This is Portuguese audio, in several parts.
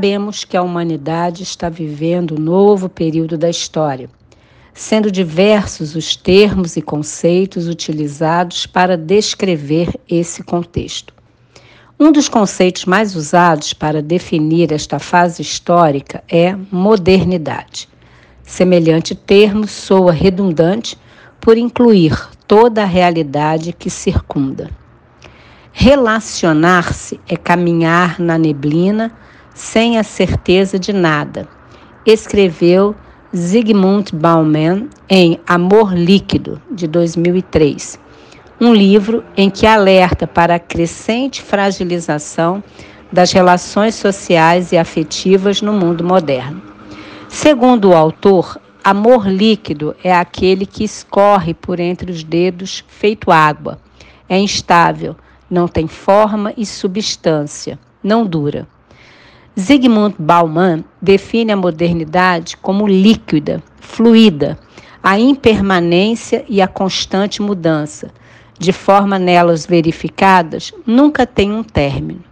Sabemos que a humanidade está vivendo um novo período da história, sendo diversos os termos e conceitos utilizados para descrever esse contexto. Um dos conceitos mais usados para definir esta fase histórica é modernidade. Semelhante termo soa redundante por incluir toda a realidade que circunda. Relacionar-se é caminhar na neblina sem a certeza de nada, escreveu Zygmunt Bauman em Amor Líquido, de 2003, um livro em que alerta para a crescente fragilização das relações sociais e afetivas no mundo moderno. Segundo o autor, amor líquido é aquele que escorre por entre os dedos feito água. É instável, não tem forma e substância, não dura. Zygmunt Bauman define a modernidade como líquida, fluida, a impermanência e a constante mudança, de forma nelas verificadas, nunca tem um término.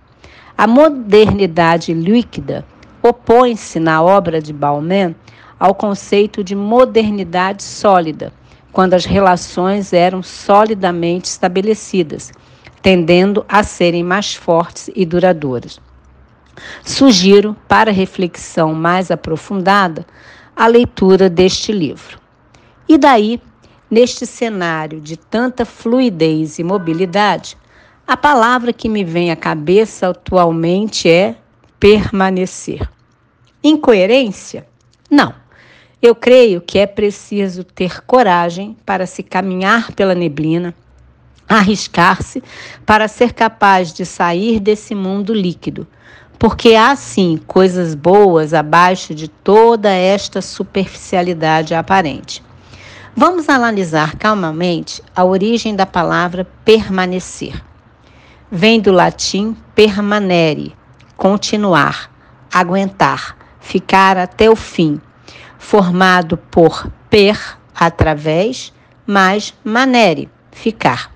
A modernidade líquida opõe-se na obra de Bauman ao conceito de modernidade sólida, quando as relações eram solidamente estabelecidas, tendendo a serem mais fortes e duradouras. Sugiro, para reflexão mais aprofundada, a leitura deste livro. E daí, neste cenário de tanta fluidez e mobilidade, a palavra que me vem à cabeça atualmente é permanecer. Incoerência? Não. Eu creio que é preciso ter coragem para se caminhar pela neblina, arriscar-se para ser capaz de sair desse mundo líquido porque há sim coisas boas abaixo de toda esta superficialidade aparente. Vamos analisar calmamente a origem da palavra permanecer. Vem do latim permanere, continuar, aguentar, ficar até o fim, formado por per, através, mais manere, ficar.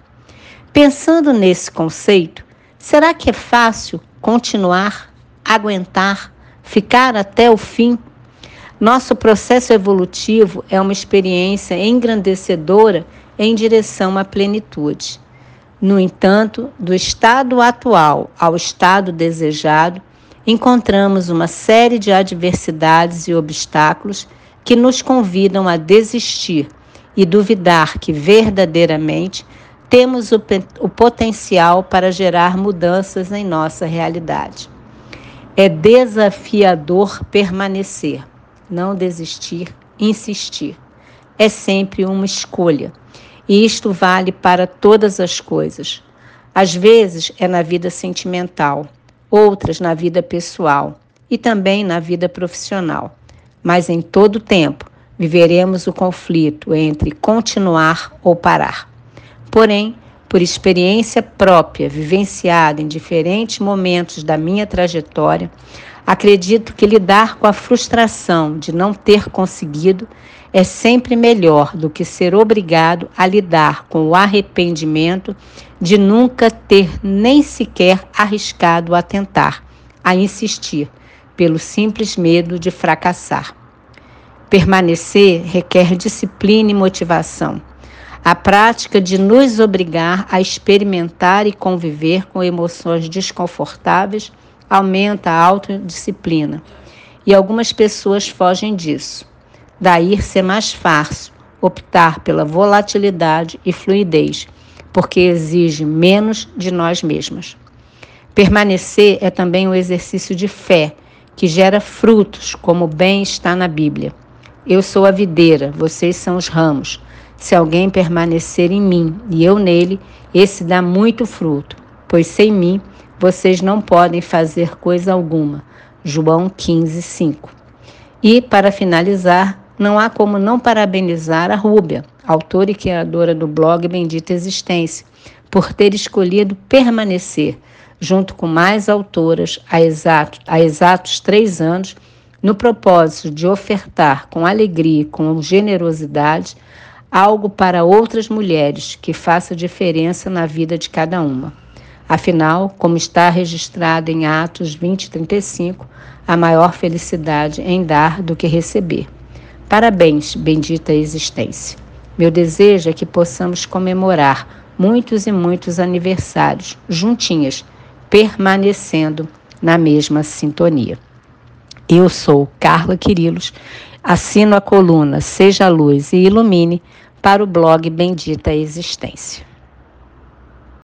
Pensando nesse conceito, será que é fácil continuar aguentar, ficar até o fim. Nosso processo evolutivo é uma experiência engrandecedora em direção à plenitude. No entanto, do estado atual ao estado desejado, encontramos uma série de adversidades e obstáculos que nos convidam a desistir e duvidar que verdadeiramente temos o, o potencial para gerar mudanças em nossa realidade. É desafiador permanecer, não desistir, insistir. É sempre uma escolha. E isto vale para todas as coisas. Às vezes é na vida sentimental, outras na vida pessoal e também na vida profissional. Mas em todo tempo viveremos o conflito entre continuar ou parar. Porém, por experiência própria, vivenciada em diferentes momentos da minha trajetória, acredito que lidar com a frustração de não ter conseguido é sempre melhor do que ser obrigado a lidar com o arrependimento de nunca ter nem sequer arriscado a tentar, a insistir, pelo simples medo de fracassar. Permanecer requer disciplina e motivação a prática de nos obrigar a experimentar e conviver com emoções desconfortáveis aumenta a autodisciplina. E algumas pessoas fogem disso. Daí ser mais fácil optar pela volatilidade e fluidez, porque exige menos de nós mesmas. Permanecer é também um exercício de fé, que gera frutos, como bem está na Bíblia. Eu sou a videira, vocês são os ramos. Se alguém permanecer em mim e eu nele, esse dá muito fruto, pois sem mim vocês não podem fazer coisa alguma. João 15, 5. E, para finalizar, não há como não parabenizar a Rúbia, autora e criadora do blog Bendita Existência, por ter escolhido permanecer, junto com mais autoras, há, exato, há exatos três anos, no propósito de ofertar com alegria e com generosidade algo para outras mulheres que faça diferença na vida de cada uma. Afinal, como está registrado em Atos 20:35, a maior felicidade em dar do que receber. Parabéns, bendita existência. Meu desejo é que possamos comemorar muitos e muitos aniversários juntinhas, permanecendo na mesma sintonia. Eu sou Carla Quirilos, assino a coluna Seja Luz e Ilumine para o blog Bendita Existência.